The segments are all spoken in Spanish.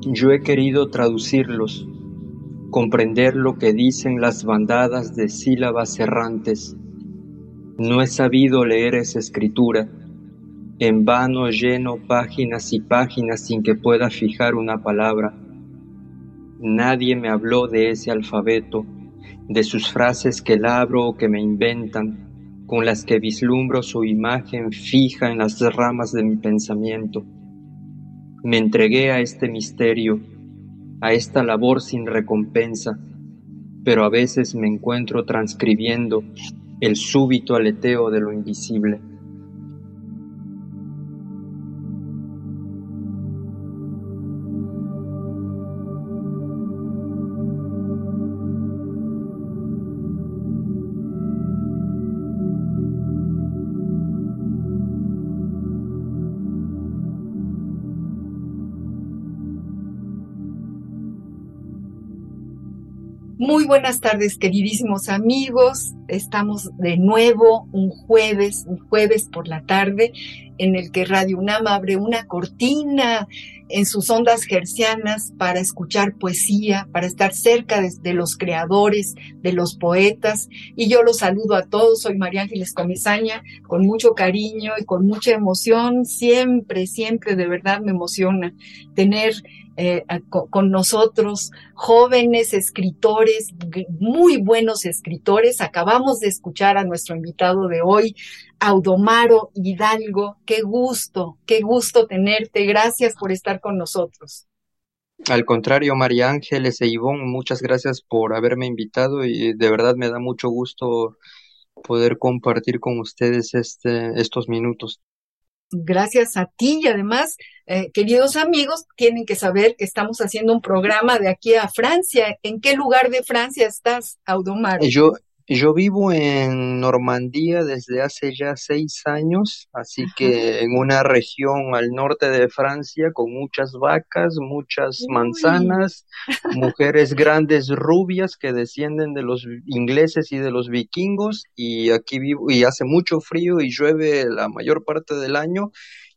Yo he querido traducirlos, comprender lo que dicen las bandadas de sílabas errantes. No he sabido leer esa escritura. En vano lleno páginas y páginas sin que pueda fijar una palabra. Nadie me habló de ese alfabeto, de sus frases que labro o que me inventan, con las que vislumbro su imagen fija en las ramas de mi pensamiento. Me entregué a este misterio, a esta labor sin recompensa, pero a veces me encuentro transcribiendo el súbito aleteo de lo invisible. Muy buenas tardes, queridísimos amigos. Estamos de nuevo un jueves, un jueves por la tarde, en el que Radio UNAM abre una cortina en sus ondas gercianas para escuchar poesía, para estar cerca de, los creadores, de los poetas. Y yo los saludo a todos. Soy María Ángeles Comezaña, con mucho cariño y con mucha emoción. Siempre, siempre de verdad me emociona tener eh, con nosotros jóvenes escritores, muy buenos escritores. Acabamos de escuchar a nuestro invitado de hoy, Audomaro Hidalgo. Qué gusto, qué gusto tenerte. Gracias por estar con nosotros. Al contrario, María Ángeles e Ivonne, muchas gracias por haberme invitado y de verdad me da mucho gusto poder compartir con ustedes este, estos minutos gracias a ti y además, eh, queridos amigos, tienen que saber que estamos haciendo un programa de aquí a Francia. ¿En qué lugar de Francia estás, Audomar? Yo, yo vivo en Normandía desde hace ya seis años, así que en una región al norte de Francia con muchas vacas, muchas manzanas, mujeres grandes rubias que descienden de los ingleses y de los vikingos y aquí vivo y hace mucho frío y llueve la mayor parte del año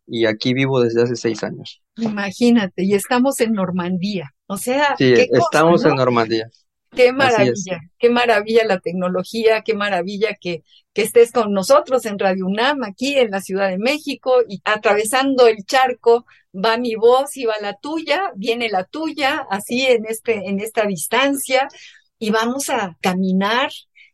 y aquí vivo desde hace seis años. Imagínate, y estamos en Normandía, o sea, sí, estamos en Normandía. Qué maravilla, qué maravilla la tecnología, qué maravilla que, que estés con nosotros en Radio UNAM, aquí en la Ciudad de México, y atravesando el charco va mi voz y va la tuya, viene la tuya, así en este, en esta distancia, y vamos a caminar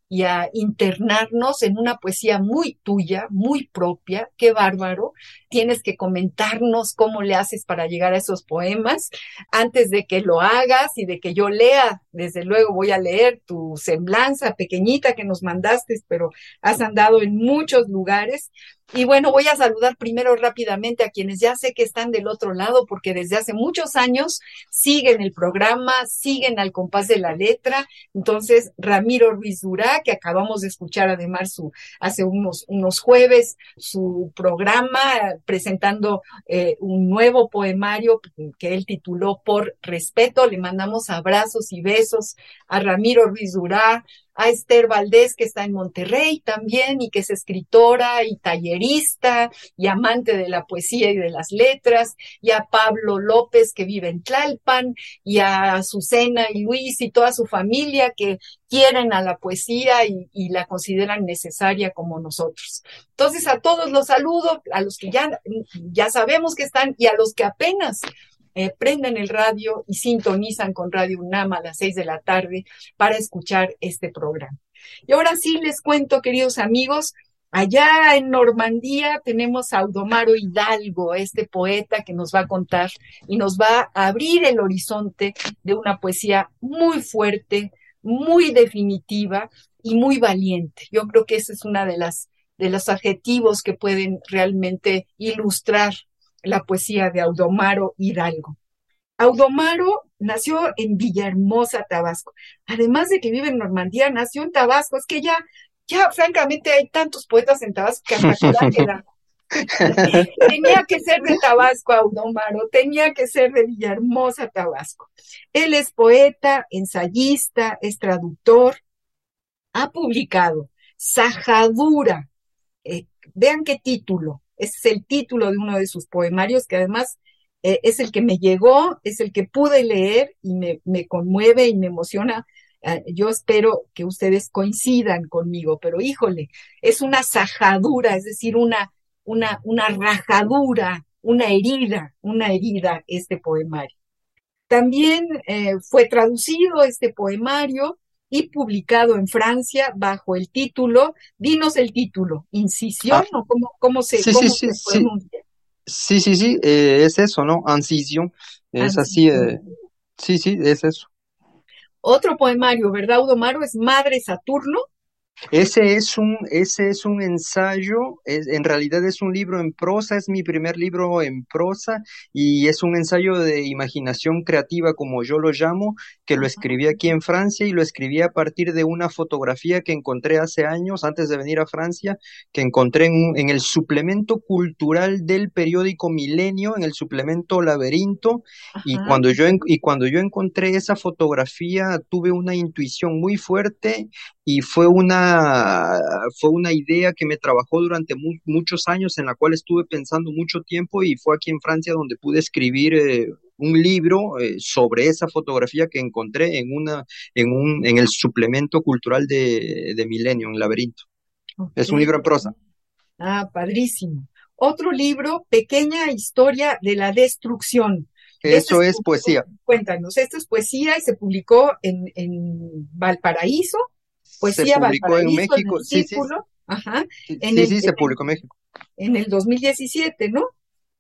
y a internarnos en una poesía muy tuya, muy propia, qué bárbaro. Tienes que comentarnos cómo le haces para llegar a esos poemas. Antes de que lo hagas y de que yo lea, desde luego voy a leer tu semblanza pequeñita que nos mandaste, pero has andado en muchos lugares. Y bueno, voy a saludar primero rápidamente a quienes ya sé que están del otro lado, porque desde hace muchos años siguen el programa, siguen al compás de la letra. Entonces, Ramiro Ruiz Durá, que acabamos de escuchar además su, hace unos, unos jueves su programa presentando eh, un nuevo poemario que él tituló Por Respeto. Le mandamos abrazos y besos a Ramiro Ruiz Durá, a Esther Valdés, que está en Monterrey también y que es escritora y tallerista y amante de la poesía y de las letras, y a Pablo López, que vive en Tlalpan, y a Azucena y Luis y toda su familia que quieren a la poesía y, y la consideran necesaria como nosotros. Entonces, a todos los saludo, a los que ya, ya sabemos que están y a los que apenas eh, prenden el radio y sintonizan con Radio UNAM a las seis de la tarde para escuchar este programa. Y ahora sí les cuento, queridos amigos, Allá en Normandía tenemos a Audomaro Hidalgo, este poeta que nos va a contar y nos va a abrir el horizonte de una poesía muy fuerte, muy definitiva y muy valiente. Yo creo que ese es una de de los adjetivos que pueden realmente ilustrar la poesía de Audomaro Hidalgo. Audomaro nació en Villahermosa, Tabasco. Además de que vive en Normandía, nació en Tabasco. Es que ya, ya francamente hay tantos poetas en Tabasco que hasta queda. tenía que ser de Tabasco, Audomaro, tenía que ser de Villahermosa, Tabasco. Él es poeta, ensayista, es traductor, ha publicado Sajadura. Eh, vean qué título. Ese es el título de uno de sus poemarios que además eh, es el que me llegó, es el que pude leer y me, me conmueve y me emociona. Ah, yo espero que ustedes coincidan conmigo, pero híjole, es una sajadura, es decir, una, una, una rajadura, una herida, una herida este poemario. También eh, fue traducido este poemario y publicado en Francia bajo el título, dinos el título, incisión ah. o cómo, cómo se, sí, cómo sí, se pronuncia. Sí, sí, sí, eh, es eso, ¿no? Incisión, es así, eh, sí, sí, es eso. Otro poemario, ¿verdad, Udomaro? Es Madre Saturno. Ese es un, ese es un ensayo, es, en realidad es un libro en prosa, es mi primer libro en prosa y es un ensayo de imaginación creativa, como yo lo llamo, que lo escribí aquí en Francia y lo escribí a partir de una fotografía que encontré hace años, antes de venir a Francia, que encontré en, en el suplemento cultural del periódico Milenio, en el suplemento Laberinto, y cuando, yo, y cuando yo encontré esa fotografía tuve una intuición muy fuerte y fue una, fue una idea que me trabajó durante muchos años, en la cual estuve pensando mucho tiempo y fue aquí en Francia donde pude escribir eh, un libro eh, sobre esa fotografía que encontré en, una, en, un, en el suplemento cultural de, de Milenio, en Laberinto. Es un libro en prosa. Ah, padrísimo. Otro libro, Pequeña Historia de la Destrucción. Eso es, poesía. Cuéntanos, esto es poesía y se publicó en, en Valparaíso Poesía se publicó en México, sí, sí. Ajá. En el, sí, se publicó en México. En el 2017, ¿no?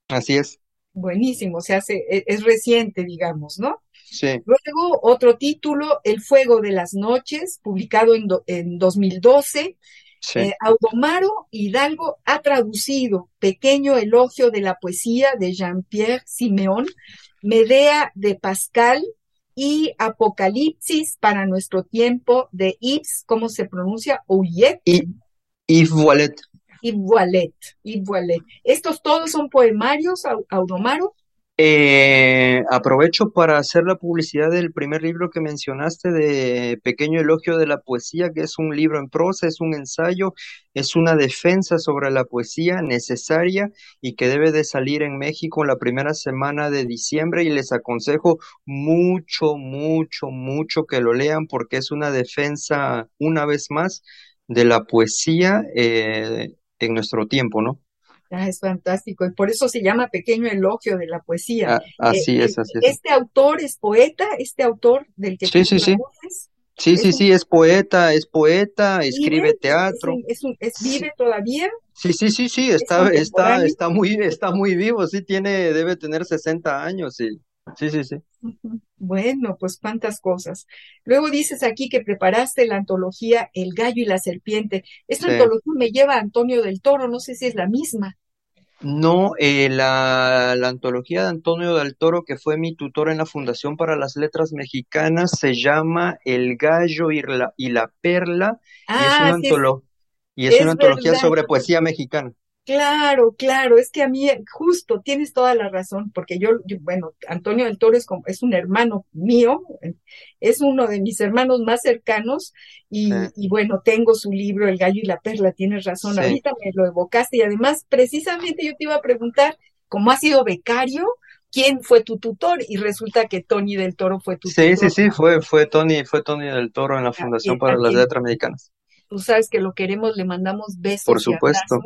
Así es. Buenísimo, o sea, e, es reciente, digamos, ¿no? Sí. Luego, otro título, El fuego de las noches, publicado en, en 2012. Sí. Eh, Audomaro Hidalgo ha traducido Pequeño elogio de la poesía de Jean-Pierre Simeón, Medea de Pascal, y Apocalipsis para nuestro tiempo de Yves, ¿cómo se pronuncia? Ouillet. Yves Voilet. Yves. ¿Estos todos son poemarios, Audomaro? Eh, aprovecho para hacer la publicidad del primer libro que mencionaste de Pequeño Elogio de la Poesía, que es un libro en prosa, es un ensayo, es una defensa sobre la poesía necesaria y que debe de salir en México la primera semana de diciembre y les aconsejo mucho, mucho, mucho que lo lean porque es una defensa, una vez más, de la poesía eh, en nuestro tiempo, ¿no? Ah, es fantástico. Y por eso se llama Pequeño Elogio de la Poesía. Ah, así eh, es, así es. Este autor es poeta, este autor del que sí, sí, sí. Sí, sí, sí, es poeta, es poeta, escribe teatro. Es, es, ¿Vive todavía? Sí, sí, sí, sí, está, está, está muy, está muy vivo, sí, tiene, debe tener 60 años, sí. Sí, sí, sí. Bueno, pues cuántas cosas. Luego dices aquí que preparaste la antología El gallo y la serpiente. Esta antología me lleva a Antonio del Toro, no sé si es la misma. No, eh, la, la, antología de Antonio del Toro, que fue mi tutor en la Fundación para las Letras Mexicanas, se llama El gallo y la, y la perla, y es ah, una, y es una antología sobre poesía mexicana. Claro, claro, es que a mí justo tienes toda la razón, porque yo, bueno, Antonio del Toro es, como, es un hermano mío, es uno de mis hermanos más cercanos y, y, bueno, tengo su libro El gallo y la perla, tienes razón, ahorita me lo evocaste y además precisamente yo te iba a preguntar, ¿cómo has sido becario? ¿Quién fue tu tutor? Y resulta que Tony del Toro fue tu tutor. Sí, sí, sí, fue, fue Tony, fue Tony del Toro en la Fundación para las Letras Mexicanas. Tú sabes que lo queremos, le mandamos besos. Por supuesto.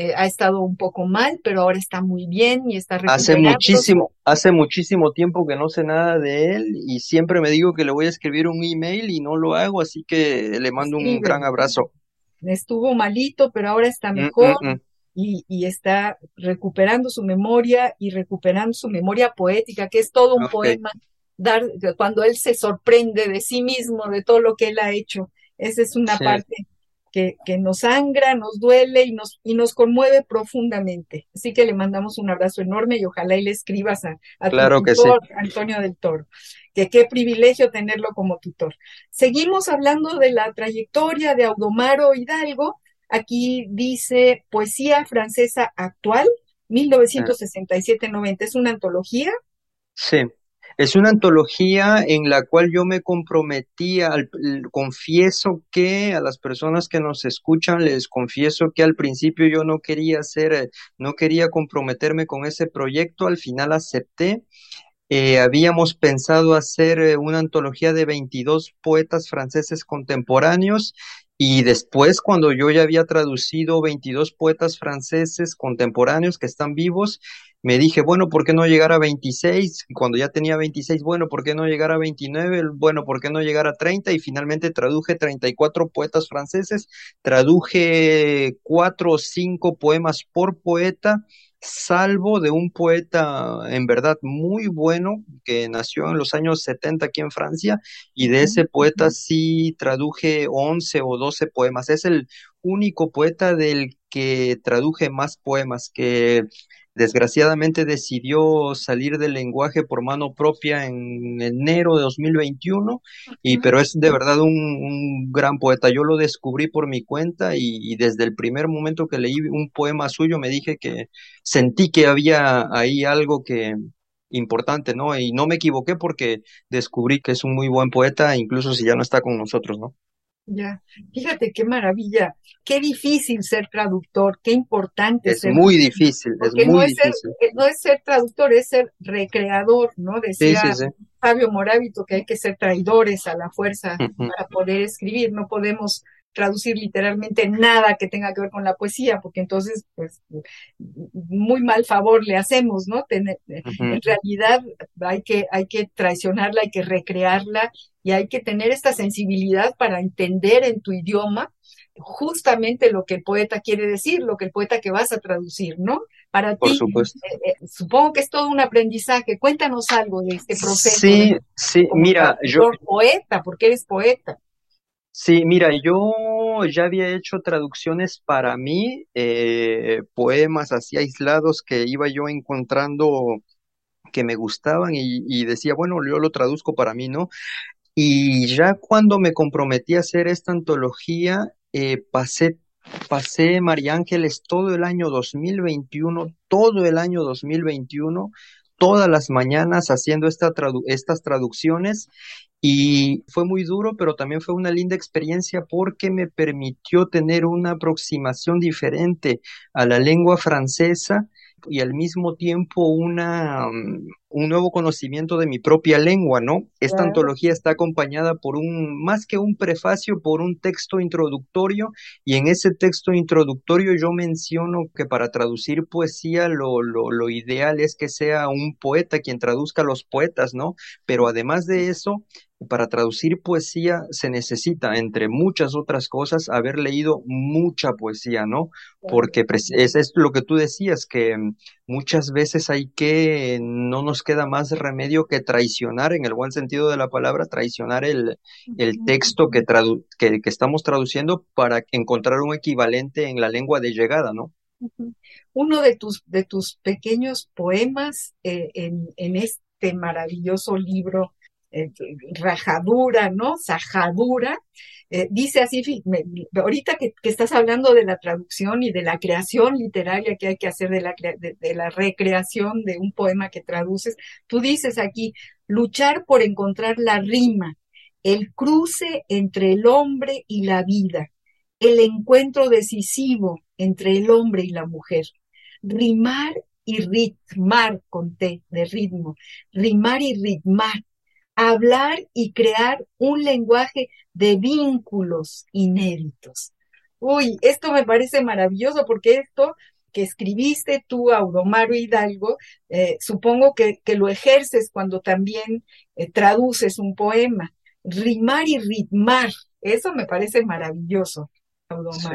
Eh, ha estado un poco mal, pero ahora está muy bien y está Hace muchísimo, hace muchísimo tiempo que no sé nada de él y siempre me digo que le voy a escribir un email y no lo hago, así que le mando un gran abrazo. estuvo malito, pero ahora está mm, mejor. Mm, y, está recuperando su memoria y recuperando su memoria poética, que es todo un poema, dar, cuando él se sorprende de sí mismo, de todo lo que él ha hecho. Esa es una parte que, que, nos sangra, nos duele y nos, y nos conmueve profundamente. Así que le mandamos un abrazo enorme y ojalá y le escribas a, a tu tutor, Antonio del Toro. Que qué privilegio tenerlo como tutor. Seguimos hablando de la trayectoria de Audomaro Hidalgo. Aquí dice Poesía Francesa Actual, 1967-90. ¿Es una antología? Sí. Es una antología en la cual yo me comprometí, al, confieso que a las personas que nos escuchan les confieso que al principio yo no quería hacer, eh, no quería comprometerme con ese proyecto, al final acepté. Eh, habíamos pensado hacer eh, una antología de 22 poetas franceses contemporáneos y después, cuando yo ya había traducido 22 poetas franceses contemporáneos que están vivos, me dije, bueno, ¿por qué no llegar a 26? Cuando ya tenía 26, bueno, ¿por qué no llegar a 29? Bueno, ¿por qué no llegar a 30? Y finalmente traduje 34 poetas franceses, traduje cuatro o cinco poemas por poeta, salvo de un poeta en verdad muy bueno que nació en los años 70 aquí en Francia, y de ese poeta sí traduje 11 o 12 poemas. Es el único poeta del que traduje más poemas, que Desgraciadamente decidió salir del lenguaje por mano propia en enero de 2021, y, pero es de verdad un, gran poeta. Yo lo descubrí por mi cuenta y, desde el primer momento que leí un poema suyo me dije que sentí que había ahí algo que importante, ¿no? Y no me equivoqué porque descubrí que es un muy buen poeta, incluso si ya no está con nosotros, ¿no? Ya, fíjate qué maravilla, qué difícil ser traductor, qué importante es muy difícil, es muy no difícil. ser, eh, no es ser traductor, es ser recreador, ¿no? Decía Fabio Morábito que hay que ser traidores a la fuerza para poder escribir, no podemos traducir literalmente nada que tenga que ver con la poesía, porque entonces, pues, muy mal favor le hacemos, ¿no? En realidad hay que, hay que traicionarla, hay que recrearla y hay que tener esta sensibilidad para entender en tu idioma justamente lo que el poeta quiere decir, lo que el poeta que vas a traducir, ¿no? Para Por supuesto. Eh, eh, supongo que es todo un aprendizaje. Cuéntanos algo de este proceso. Sí, sí, mira, yo poeta, porque eres poeta. Sí, mira, yo ya había hecho traducciones para mí, eh, poemas así aislados que iba yo encontrando que me gustaban y, decía, bueno, yo lo traduzco para mí, ¿no? Y ya cuando me comprometí a hacer esta antología, eh, pasé, pasé María Ángeles todo el año 2021, todo el año 2021, todas las mañanas haciendo esta estas traducciones y fue muy duro, pero también fue una linda experiencia porque me permitió tener una aproximación diferente a la lengua francesa y al mismo tiempo una, mm, un nuevo conocimiento de mi propia lengua, ¿no? Esta antología está acompañada por un, más que un prefacio, por un texto introductorio y en ese texto introductorio yo menciono que para traducir poesía lo, lo, lo ideal es que sea un poeta quien traduzca a los poetas, ¿no? Pero además de eso, para traducir poesía se necesita, entre muchas otras cosas, haber leído mucha poesía, ¿no? Porque es, es lo que tú decías, que mm, muchas veces hay que, no nos queda más remedio que traicionar, en el buen sentido de la palabra, traicionar el, el texto que, que, estamos traduciendo para encontrar un equivalente en la lengua de llegada, ¿no? Uno de tus, de tus pequeños poemas eh, en, en este maravilloso libro eh, rajadura, ¿no? Sajadura. Eh, dice así, ahorita que, estás hablando de la traducción y de la creación literaria que hay que hacer de la, de la recreación de un poema que traduces, tú dices aquí, luchar por encontrar la rima, el cruce entre el hombre y la vida, el encuentro decisivo entre el hombre y la mujer, rimar y ritmar con T de ritmo, rimar y ritmar, hablar y crear un lenguaje de vínculos inéditos. Uy, esto me parece maravilloso porque esto que escribiste tú, Audomaro Hidalgo, eh, supongo que, lo ejerces cuando también eh, traduces un poema. Rimar y ritmar, eso me parece maravilloso. Sí,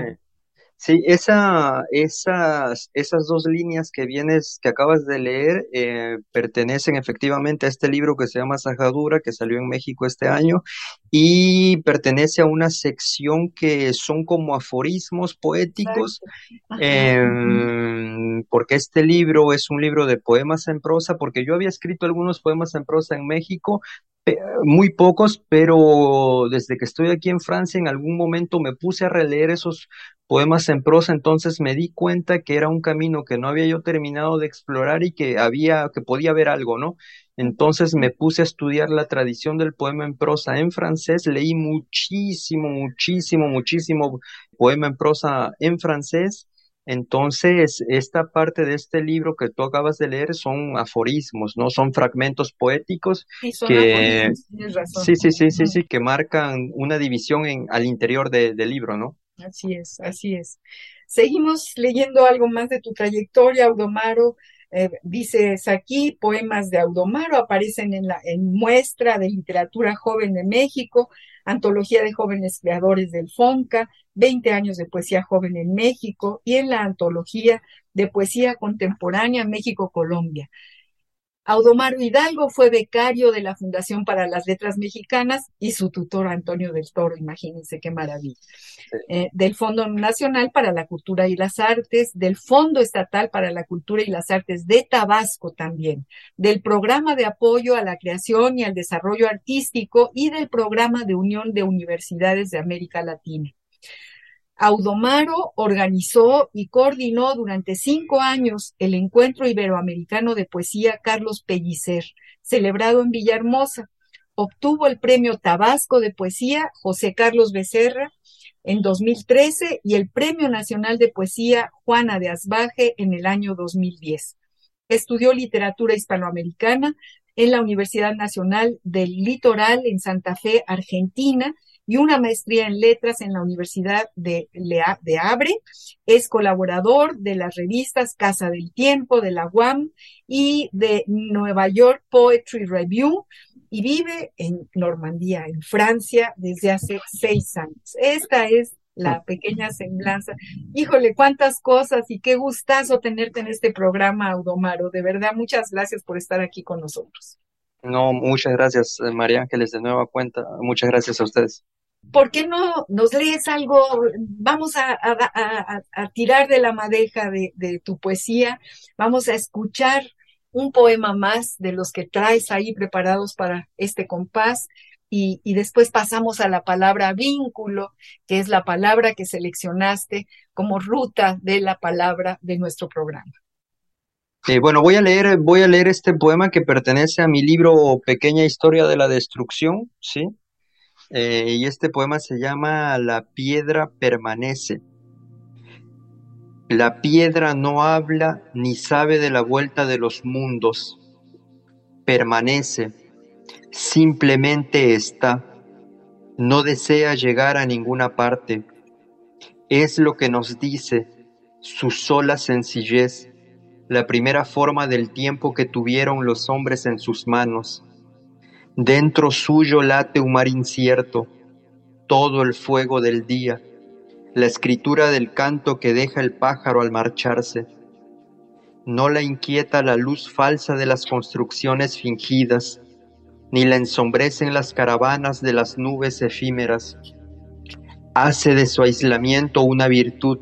esa, esas, esas dos líneas que vienes, que acabas de leer, eh, pertenecen efectivamente a este libro que se llama Sajadura, que salió en México este año, y pertenece a una sección que son como aforismos poéticos, em, porque este libro es un libro de poemas en prosa, porque yo había escrito algunos poemas en prosa en México, muy pocos, pero desde que estoy aquí en Francia, en algún momento me puse a releer esos poemas en prosa, entonces me di cuenta que era un camino que no había yo terminado de explorar y que había, que podía haber algo, ¿no? Entonces me puse a estudiar la tradición del poema en prosa en francés, leí muchísimo, muchísimo, muchísimo poema en prosa en francés entonces, esta parte de este libro que tú acabas de leer son aforismos, ¿no? Son fragmentos poéticos que sí, sí, sí, sí, sí, que marcan una división en, al interior del libro, ¿no? Así es, así es. Seguimos leyendo algo más de tu trayectoria, Audomaro. Eh, dices aquí, poemas de Audomaro aparecen en la en muestra de literatura joven de México, antología de jóvenes creadores del FONCA, 20 años de poesía joven en México y en la antología de poesía contemporánea México-Colombia. Audomaro Hidalgo fue becario de la Fundación para las Letras Mexicanas y su tutor Antonio del Toro, imagínense qué maravilla. Eh, del Fondo Nacional para la Cultura y las Artes, del Fondo Estatal para la Cultura y las Artes de Tabasco también, del Programa de Apoyo a la Creación y al Desarrollo Artístico y del Programa de Unión de Universidades de América Latina. Audomaro organizó y coordinó durante cinco años el Encuentro Iberoamericano de Poesía Carlos Pellicer, celebrado en Villahermosa. Obtuvo el Premio Tabasco de Poesía José Carlos Becerra en 2013 y el Premio Nacional de Poesía Juana de Asbaje en el año 2010. Estudió literatura hispanoamericana en la Universidad Nacional del Litoral en Santa Fe, Argentina, y una maestría en letras en la Universidad de, de Abre. Es colaborador de las revistas Casa del Tiempo, de la UAM y de Nueva York Poetry Review y vive en Normandía, en Francia, desde hace seis años. Esta es la pequeña semblanza. Híjole, cuántas cosas y qué gustazo tenerte en este programa, Audomaro. De verdad, muchas gracias por estar aquí con nosotros. No, muchas gracias, eh, María Ángeles, de nueva cuenta. Muchas gracias a ustedes. ¿Por qué no nos lees algo? Vamos a, tirar de la madeja de, tu poesía, vamos a escuchar un poema más de los que traes ahí preparados para este compás y, después pasamos a la palabra vínculo, que es la palabra que seleccionaste como ruta de la palabra de nuestro programa. Eh, bueno, voy a leer, voy a leer este poema que pertenece a mi libro Pequeña Historia de la Destrucción, ¿sí? Eh, y este poema se llama La piedra permanece. La piedra no habla ni sabe de la vuelta de los mundos. Permanece, simplemente está. No desea llegar a ninguna parte. Es lo que nos dice su sola sencillez la primera forma del tiempo que tuvieron los hombres en sus manos. Dentro suyo late un mar incierto, todo el fuego del día, la escritura del canto que deja el pájaro al marcharse. No la inquieta la luz falsa de las construcciones fingidas, ni la ensombrecen las caravanas de las nubes efímeras. Hace de su aislamiento una virtud,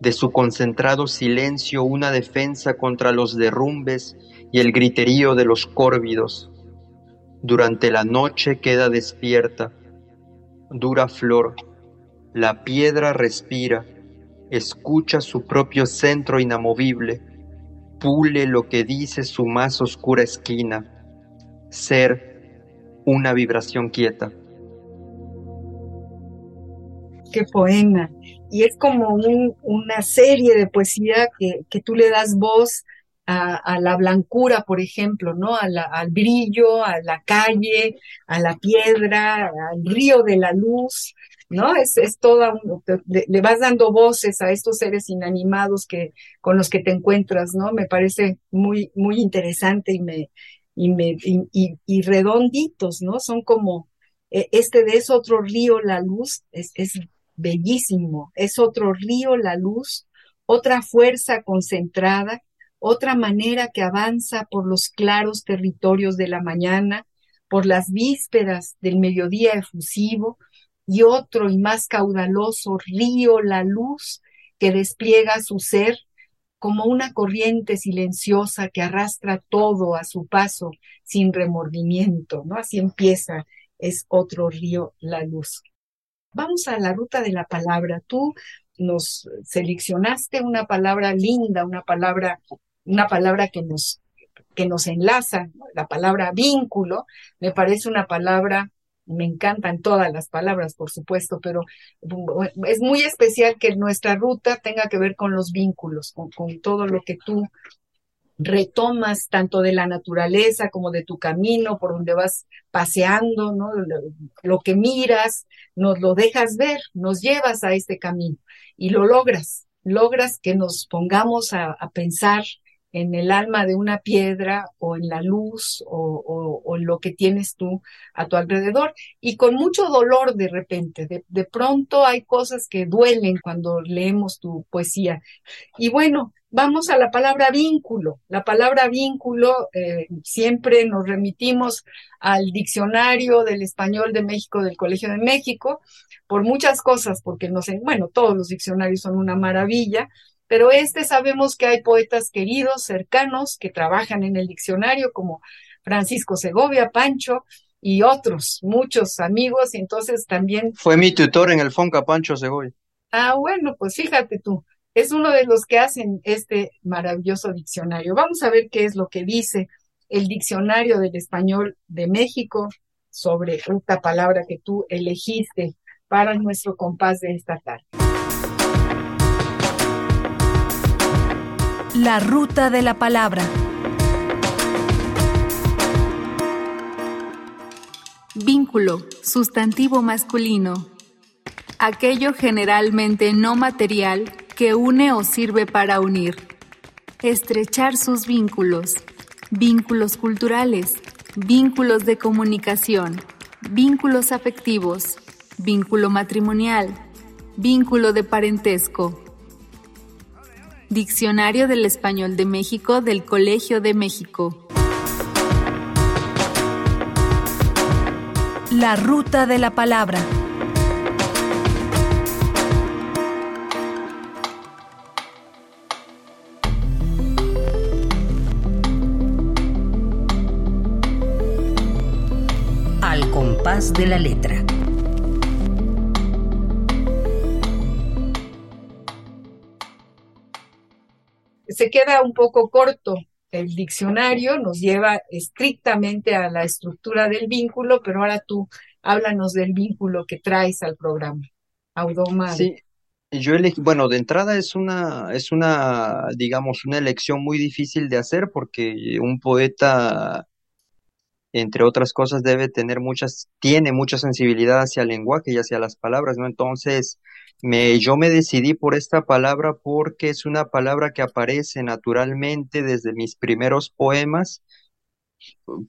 de su concentrado silencio una defensa contra los derrumbes y el griterío de los córvidos. Durante la noche queda despierta, dura flor, la piedra respira, escucha su propio centro inamovible, pule lo que dice su más oscura esquina, ser una vibración quieta. Qué poema y es como una serie de poesía que, que tú le das voz a, la blancura, por ejemplo, ¿no? al brillo, a la calle, a la piedra, al río de la luz, ¿no? Es, es toda, le, vas dando voces a estos seres inanimados que, con los que te encuentras, ¿no? Me parece muy, muy interesante y me, y me, y, y redonditos, ¿no? Son como, e, este de ese otro río, la luz, es, es bellísimo. Es otro río la luz, otra fuerza concentrada, otra manera que avanza por los claros territorios de la mañana, por las vísperas del mediodía efusivo, y otro y más caudaloso río la luz que despliega su ser como una corriente silenciosa que arrastra todo a su paso sin remordimiento, ¿no? Así empieza, es otro río la luz. Vamos a la ruta de la palabra. Tú nos seleccionaste una palabra linda, una palabra, una palabra que nos, que nos enlaza, la palabra vínculo, me parece una palabra me encantan todas las palabras, por supuesto, pero es muy especial que nuestra ruta tenga que ver con los vínculos, con, todo lo que tú retomas tanto de la naturaleza como de tu camino, por donde vas paseando, ¿no? Lo, que miras, nos lo dejas ver, nos llevas a este camino y lo logras, logras que nos pongamos a, pensar en el alma de una piedra o en la luz o, en lo que tienes tú a tu alrededor y con mucho dolor de repente. De, pronto hay cosas que duelen cuando leemos tu poesía. Y bueno, vamos a la palabra vínculo. La palabra vínculo eh, siempre nos remitimos al diccionario del español de México del Colegio de México por muchas cosas, porque no sé, bueno, todos los diccionarios son una maravilla, pero este sabemos que hay poetas queridos, cercanos, que trabajan en el diccionario, como Francisco Segovia, Pancho y otros, muchos amigos, y entonces también... Fue mi tutor en el Fonca, Pancho Segovia. Ah, bueno, pues fíjate tú, es uno de los que hacen este maravilloso diccionario. Vamos a ver qué es lo que dice el diccionario del español de México sobre esta palabra que tú elegiste para nuestro compás de esta tarde. La ruta de la palabra. Vínculo, sustantivo masculino. Aquello generalmente no material que une o sirve para unir. Estrechar sus vínculos. Vínculos culturales. Vínculos de comunicación. Vínculos afectivos. Vínculo matrimonial. Vínculo de parentesco Diccionario del Español de México del Colegio de México. La ruta de la palabra. De la letra. se queda un poco corto el diccionario, nos lleva estrictamente a la estructura del vínculo, pero ahora tú háblanos del vínculo que traes al programa. Audoma. Sí, yo elegí, bueno, de entrada es una, es una, digamos, una elección muy difícil de hacer porque un poeta, entre otras cosas, debe tener muchas, tiene mucha sensibilidad hacia el lenguaje y hacia las palabras, ¿no? Entonces, me, yo me decidí por esta palabra porque es una palabra que aparece naturalmente desde mis primeros poemas.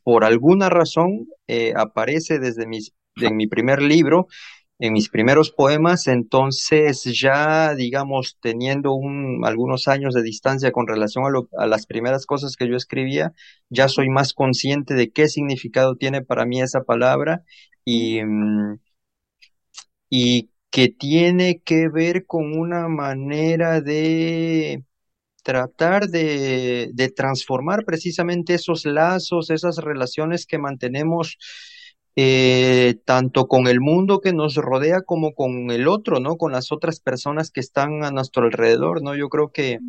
Por alguna razón eh, aparece desde mis, en mi primer libro, en mis primeros poemas, entonces ya, digamos, teniendo un, algunos años de distancia con relación a, a las primeras cosas que yo escribía, ya soy más consciente de qué significado tiene para mí esa palabra y, mm, y que tiene que ver con una manera de tratar de, de, transformar precisamente esos lazos, esas relaciones que mantenemos eh, tanto con el mundo que nos rodea como con el otro, ¿no? Con las otras personas que están a nuestro alrededor, ¿no? Yo creo que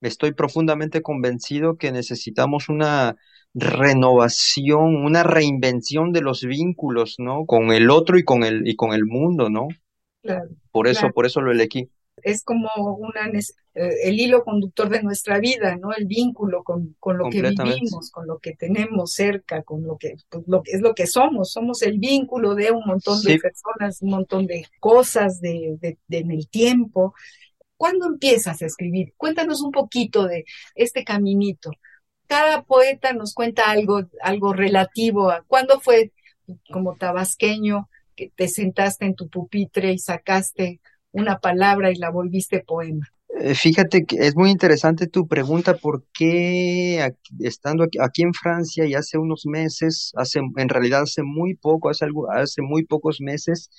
estoy profundamente convencido que necesitamos una renovación, una reinvención de los vínculos, ¿no? Con el otro y con el, y con el mundo, ¿no? por eso, por eso lo elegí. Es como una, eh, el hilo conductor de nuestra vida, ¿no? El vínculo con, con lo que vivimos, con lo que tenemos cerca, con lo que, pues, lo es lo que somos. Somos el vínculo de un montón de personas, un montón de cosas de, de, en el tiempo. ¿Cuándo empiezas a escribir? Cuéntanos un poquito de este caminito. Cada poeta nos cuenta algo, algo relativo a cuándo fue como tabasqueño que te sentaste en tu pupitre y sacaste una palabra y la volviste poema? Eh, fíjate que es muy interesante tu pregunta porque estando aquí, en Francia y hace unos meses, hace en realidad hace muy poco, hace algo, hace muy pocos meses,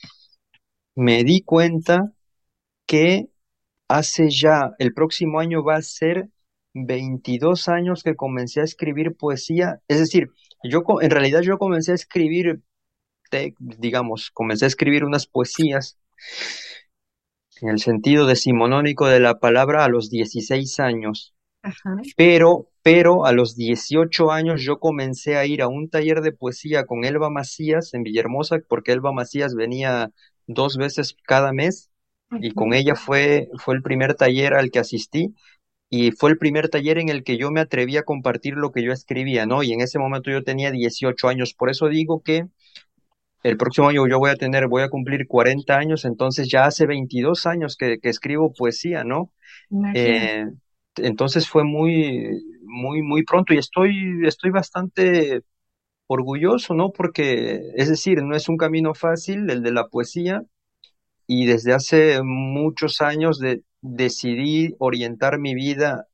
me di cuenta que hace ya, el próximo año va a ser 22 años que comencé a escribir poesía, es decir, yo en realidad yo comencé a escribir, digamos, comencé a escribir unas poesías en el sentido decimonónico de la palabra a los 16 años. Pero, pero a los 18 años yo comencé a ir a un taller de poesía con Elba Macías en Villahermosa, porque Elba Macías venía dos veces cada mes y con ella fue, fue el primer taller al que asistí y fue el primer taller en el que yo me atreví a compartir lo que yo escribía, ¿no? Y en ese momento yo tenía 18 años, por eso digo que el próximo año yo voy a tener, voy a cumplir 40 años, entonces ya hace 22 años que, escribo poesía, ¿no? Eh, entonces fue muy, muy, muy pronto y estoy, estoy bastante orgulloso, ¿no? Porque, es decir, no es un camino fácil el de la poesía y desde hace muchos años de, decidí orientar mi vida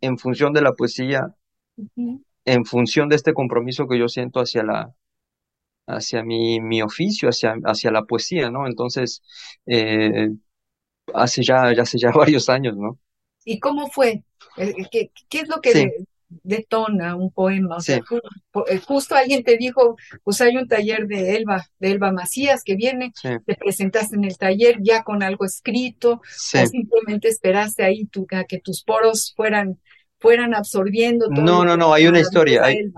en función de la poesía, en función de este compromiso que yo siento hacia la, hacia mi, mi oficio, hacia, hacia la poesía, ¿no? Entonces, eh, hace ya, ya hace ya varios años, ¿no? ¿Y cómo fue? Eh, ¿Qué, qué es lo que detona un poema? O sea, eh, justo alguien te dijo, pues hay un taller de Elba, de Elba Macías que viene, te presentaste en el taller ya con algo escrito, o simplemente esperaste ahí tu, a que tus poros fueran, fueran absorbiendo todo. No, no, no, hay una historia. Hay,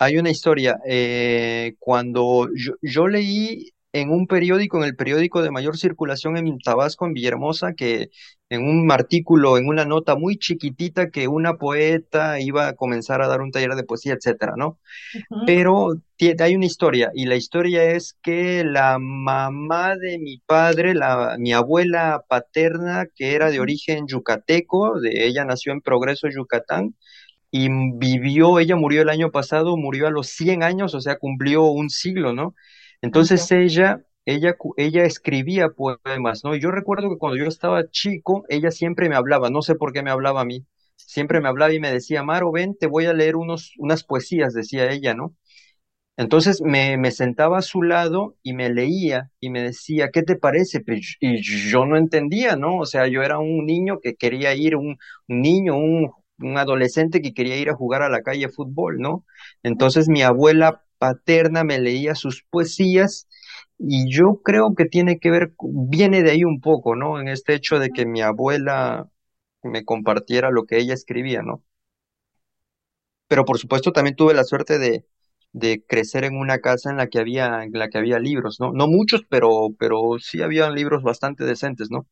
hay una historia. Eh, cuando yo, leí en un periódico, en el periódico de mayor circulación en Tabasco, en Villahermosa, que en un artículo, en una nota muy chiquitita, que una poeta iba a comenzar a dar un taller de poesía, etcétera, ¿no? Pero hay una historia, y la historia es que la mamá de mi padre, la, mi abuela paterna, que era de origen yucateco, de ella nació en Progreso, Yucatán, y vivió, ella murió el año pasado, murió a los 100 años, o sea, cumplió un siglo, ¿no? Entonces ella, ella, ella escribía poemas, ¿no? Y yo recuerdo que cuando yo estaba chico, ella siempre me hablaba, no sé por qué me hablaba a mí, siempre me hablaba y me decía, Maro, ven, te voy a leer unos, unas poesías, decía ella, ¿no? Entonces me, me, sentaba a su lado y me leía y me decía, ¿qué te parece? Pues, y yo no entendía, ¿no? O sea, yo era un niño que quería ir, un, un niño, un un adolescente que quería ir a jugar a la calle fútbol, ¿no? Entonces mi abuela paterna me leía sus poesías y yo creo que tiene que ver, viene de ahí un poco, ¿no? En este hecho de que mi abuela me compartiera lo que ella escribía, ¿no? Pero por supuesto también tuve la suerte de, de crecer en una casa en la que había, en la que había libros, ¿no? No muchos, pero, pero sí había libros bastante decentes, ¿no?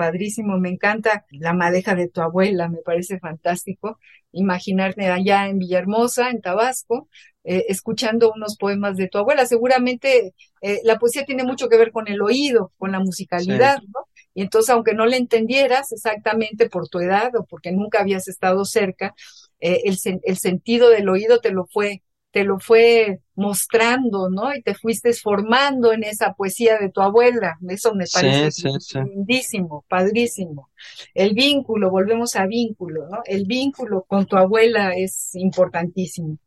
Padrísimo, me encanta la madeja de tu abuela, me parece fantástico. Imaginarte allá en Villahermosa, en Tabasco, eh, escuchando unos poemas de tu abuela. Seguramente eh, la poesía tiene mucho que ver con el oído, con la musicalidad, ¿no? Y entonces, aunque no le entendieras exactamente por tu edad o porque nunca habías estado cerca, eh, el, el sentido del oído te lo fue te lo fue mostrando, ¿no? Y te fuiste formando en esa poesía de tu abuela. Eso me parece lindísimo, padrísimo. El vínculo, volvemos a vínculo, ¿no? El vínculo con tu abuela es importantísimo.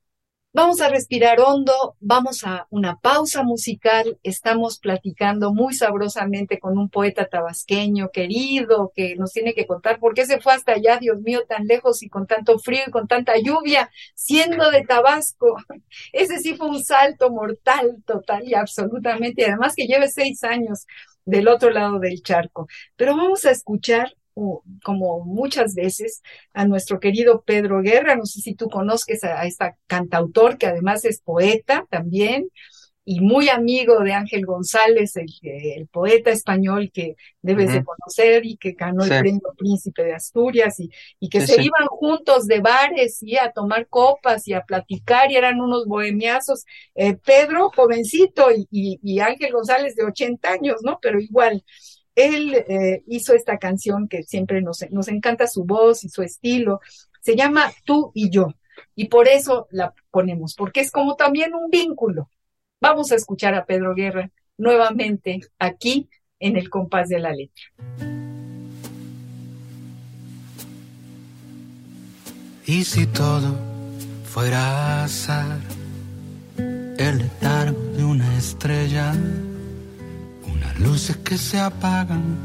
Vamos a respirar hondo, vamos a una pausa musical. Estamos platicando muy sabrosamente con un poeta tabasqueño querido que nos tiene que contar por qué se fue hasta allá, Dios mío, tan lejos y con tanto frío y con tanta lluvia, siendo de Tabasco. Ese sí fue un salto mortal, total y absolutamente. Además que lleve seis años del otro lado del charco. Pero vamos a escuchar como muchas veces, a nuestro querido Pedro Guerra. No sé si tú conozques a, esta cantautor que además es poeta también y muy amigo de Ángel González, el, poeta español que debes de conocer y que ganó el premio Príncipe de Asturias y, y que se iban juntos de bares y a tomar copas y a platicar y eran unos bohemiazos. Eh, Pedro, jovencito, y, y, y Ángel González de 80 años, ¿no? Pero igual él eh, hizo esta canción que siempre nos, nos encanta su voz y su estilo. Se llama Tú y yo. Y por eso la ponemos, porque es como también un vínculo. Vamos a escuchar a Pedro Guerra nuevamente aquí en el compás de la letra. Y si todo fuera azar, el letargo de una estrella, unas luces que se apagan,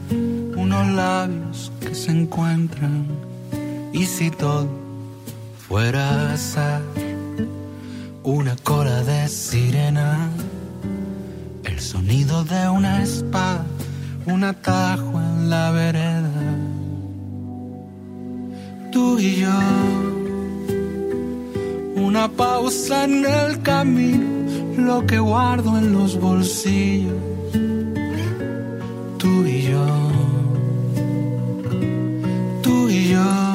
unos labios que se encuentran, y si todo fuera azar, una cola de sirena, el sonido de una espada, un atajo en la vereda, tú y yo una pausa en el camino, lo que guardo en los bolsillos, yo, tú y yo,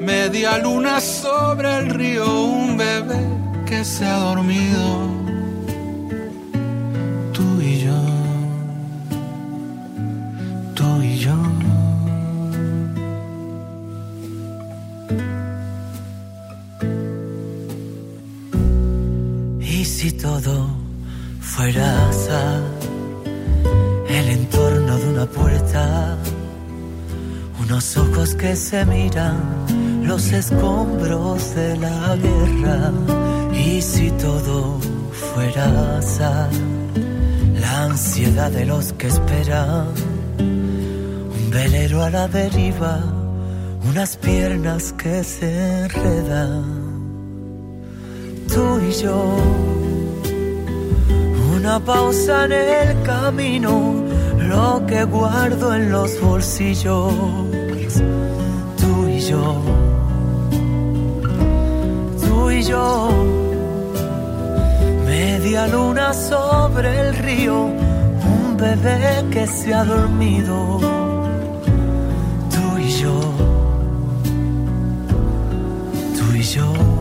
media luna sobre el río, un bebé que se ha dormido, tú y yo, tú y yo. Y si todo fuera ojos que se miran, los escombros de la guerra. Y si todo fuera la ansiedad de los que esperan, un velero a la deriva, unas piernas que se enredan tú y yo. Una pausa en el camino, lo que guardo en los bolsillos. Tú y yo. Tú y yo. Media luna sobre el río, un bebé que se ha dormido. Tú y yo. Tú y yo.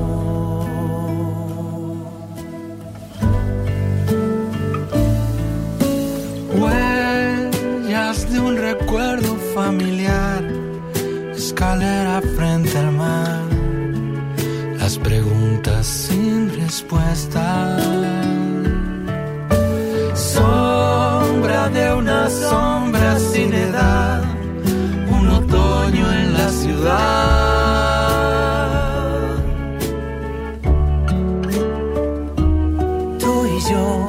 Escalera frente al mar, las preguntas sin respuesta. Sombra de una sombra sin edad, un otoño en la ciudad. Tú y yo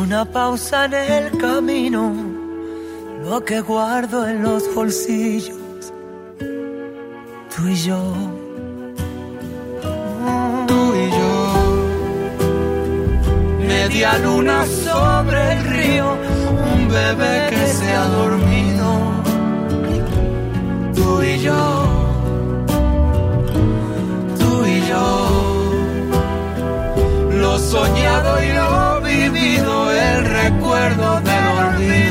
una pausa en el camino, lo que guardo en los bolsillos, tú y yo. Tú y yo, media luna sobre el río, un bebé que se ha dormido, tú y yo, tú y yo lo soñado y lo vivido, el recuerdo del olvido.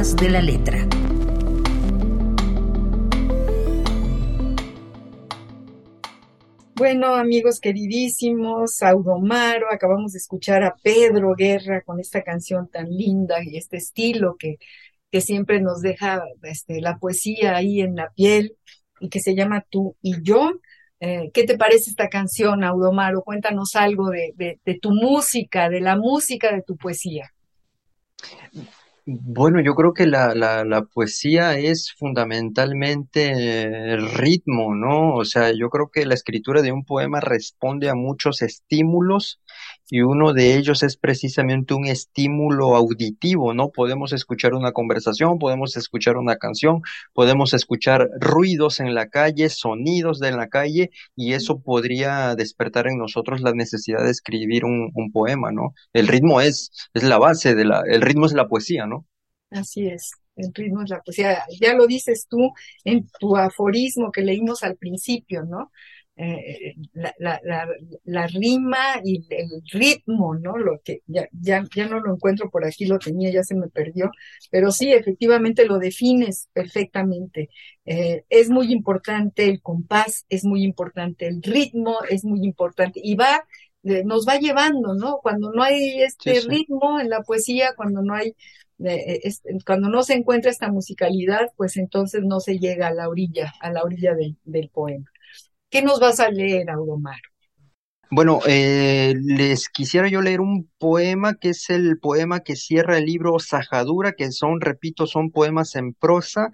De la letra. Bueno, amigos queridísimos, Saudomaro, acabamos de escuchar a Pedro Guerra con esta canción tan linda y este estilo que, que siempre nos deja este, la poesía ahí en la piel y que se llama Tú y yo. Eh, ¿Qué te parece esta canción, Audomaro? Cuéntanos algo de tu música, de la música de tu poesía. Bueno, yo creo que la, la, la poesía es fundamentalmente el ritmo, ¿no? O sea, yo creo que la escritura de un poema responde a muchos estímulos y uno de ellos es precisamente un estímulo auditivo, ¿no? Podemos escuchar una conversación, podemos escuchar una canción, podemos escuchar ruidos en la calle, sonidos de la calle y eso podría despertar en nosotros la necesidad de escribir un, un poema, ¿no? El ritmo es, es la base de la, el ritmo es la poesía, ¿no? Así es, el ritmo es la poesía. Ya lo dices tú en tu aforismo que leímos al principio, ¿no? Eh, la, la, la, rima y el ritmo, ¿no? Lo que ya, ya, ya no lo encuentro por aquí, lo tenía, ya se me perdió, pero sí, efectivamente lo defines perfectamente. Eh, es muy importante el compás, es muy importante el ritmo, es muy importante y va, eh, nos va llevando, ¿no? Cuando no hay este ritmo en la poesía, cuando no hay cuando no se encuentra esta musicalidad, pues entonces no se llega a la orilla, a la orilla del poema. ¿Qué nos vas a leer, Audomar? Bueno, eh, les quisiera yo leer un poema que es el poema que cierra el libro Sajadura, que son, repito, son poemas en prosa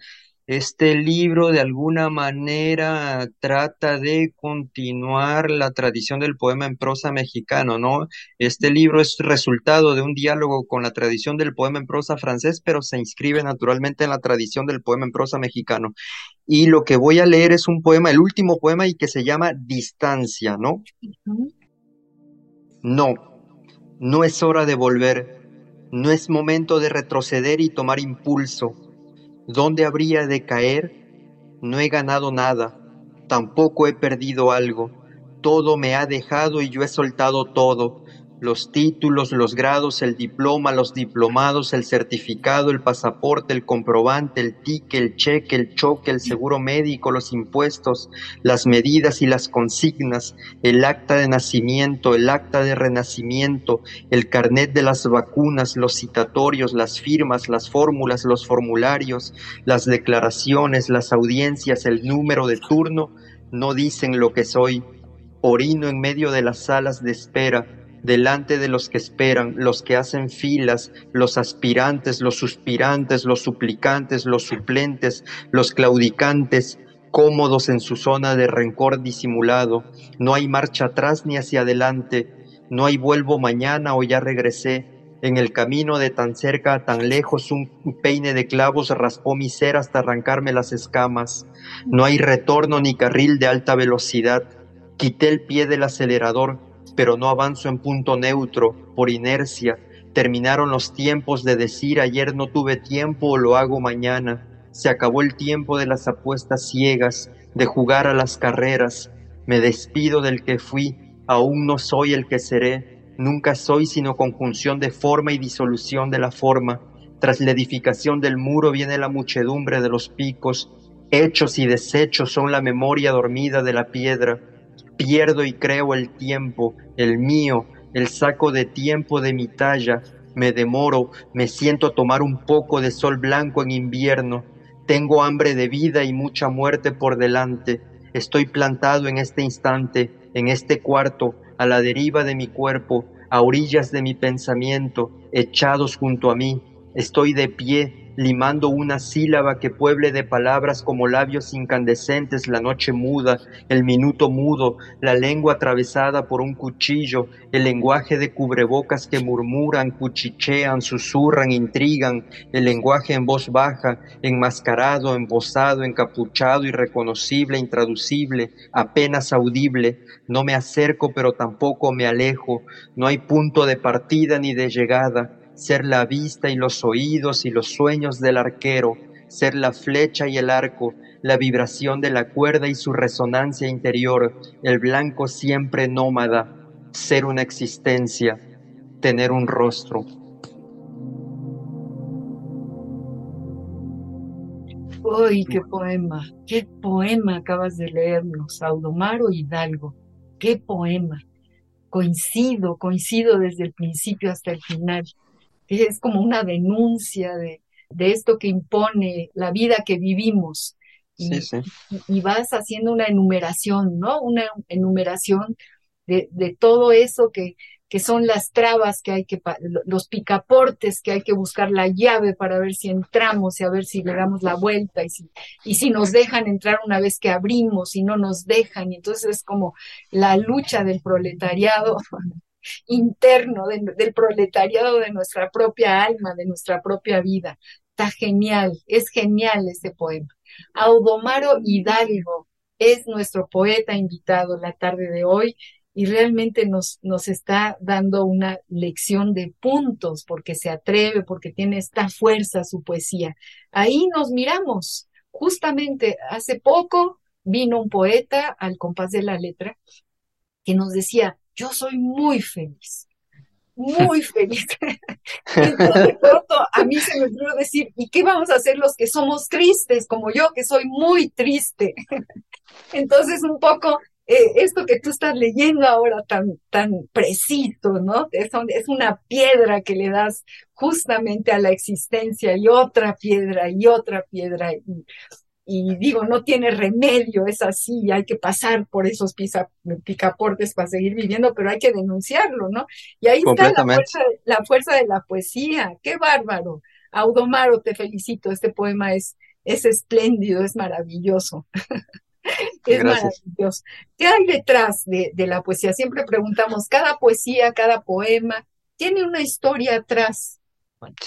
este libro de alguna manera trata de continuar la tradición del poema en prosa mexicano, ¿no? Este libro es resultado de un diálogo con la tradición del poema en prosa francés, pero se inscribe naturalmente en la tradición del poema en prosa mexicano. Y lo que voy a leer es un poema, el último poema y que se llama Distancia, ¿no? No, no es hora de volver, no es momento de retroceder y tomar impulso ¿Dónde habría de caer? No he ganado nada, tampoco he perdido algo. Todo me ha dejado y yo he soltado todo los títulos, los grados, el diploma, los diplomados, el certificado, el pasaporte, el comprobante, el ticket, el cheque, el choque, el seguro médico, los impuestos, las medidas y las consignas, el acta de nacimiento, el acta de renacimiento, el carnet de las vacunas, los citatorios, las firmas, las fórmulas, los formularios, las declaraciones, las audiencias, el número de turno, no dicen lo que soy. Orino en medio de las salas de espera, delante de los que esperan, los que hacen filas, los aspirantes, los suspirantes, los suplicantes, los suplentes, los claudicantes, cómodos en su zona de rencor disimulado. No hay marcha atrás ni hacia adelante, no hay vuelvo mañana o ya regresé. En el camino de tan cerca a tan lejos un peine de clavos raspó mi ser hasta arrancarme las escamas. No hay retorno ni carril de alta velocidad. Quité el pie del acelerador, pero no avanzo en punto neutro, por inercia. Terminaron los tiempos de decir ayer no tuve tiempo o lo hago mañana. Se acabó el tiempo de las apuestas ciegas, de jugar a las carreras. Me despido del que fui, aún no soy el que seré. Nunca soy sino conjunción de forma y disolución de la forma. Tras la edificación del muro viene la muchedumbre de los picos. Hechos y desechos son la memoria dormida de la piedra Pierdo y creo el tiempo, el mío, el saco de tiempo de mi talla. Me demoro, me siento a tomar un poco de sol blanco en invierno. Tengo hambre de vida y mucha muerte por delante. Estoy plantado en este instante, en este cuarto, a la deriva de mi cuerpo, a orillas de mi pensamiento, echados junto a mí. Estoy de pie, limando una sílaba que pueble de palabras como labios incandescentes la noche muda, el minuto mudo, la lengua atravesada por un cuchillo, el lenguaje de cubrebocas que murmuran, cuchichean, susurran, intrigan, el lenguaje en voz baja, enmascarado, embosado, encapuchado, irreconocible, intraducible, apenas audible, no me acerco pero tampoco me alejo, no hay punto de partida ni de llegada, ser la vista y los oídos y los sueños del arquero, ser la flecha y el arco, la vibración de la cuerda y su resonancia interior, el blanco siempre nómada, ser una existencia, tener un rostro. ¡Uy, qué poema! ¡Qué poema acabas de leernos, Audomaro Hidalgo! ¡Qué poema! Coincido, coincido desde el principio hasta el final es como una denuncia de, de esto que impone la vida que vivimos. Y, y, vas haciendo una enumeración, ¿no? Una enumeración de, de todo eso que, que son las trabas que hay que, los picaportes que hay que buscar la llave para ver si entramos y a ver si le damos la vuelta y si, y si nos dejan entrar una vez que abrimos y no nos dejan. Y entonces es como la lucha del proletariado interno del proletariado de nuestra propia alma, de nuestra propia vida. Está genial, es genial este poema. Audomaro Hidalgo es nuestro poeta invitado la tarde de hoy y realmente nos, nos está dando una lección de puntos porque se atreve, porque tiene esta fuerza su poesía. Ahí nos miramos. Justamente hace poco vino un poeta al compás de la letra que nos decía, yo soy muy feliz, muy feliz. Entonces, de pronto a mí se me ocurrió decir, ¿y qué vamos a hacer los que somos tristes, como yo, que soy muy triste? Entonces, un poco eh, esto que tú estás leyendo ahora tan, tan preciso, ¿no? Es, es una piedra que le das justamente a la existencia y otra piedra y otra piedra. Y, y digo, no tiene remedio, es así, hay que pasar por esos picaportes para seguir viviendo, pero hay que denunciarlo, ¿no? Y ahí está la fuerza, la fuerza de la poesía, qué bárbaro. Audomaro, te felicito, este poema es, es espléndido, es maravilloso. es maravilloso. ¿Qué hay detrás de, de la poesía? Siempre preguntamos, cada poesía, cada poema, tiene una historia atrás.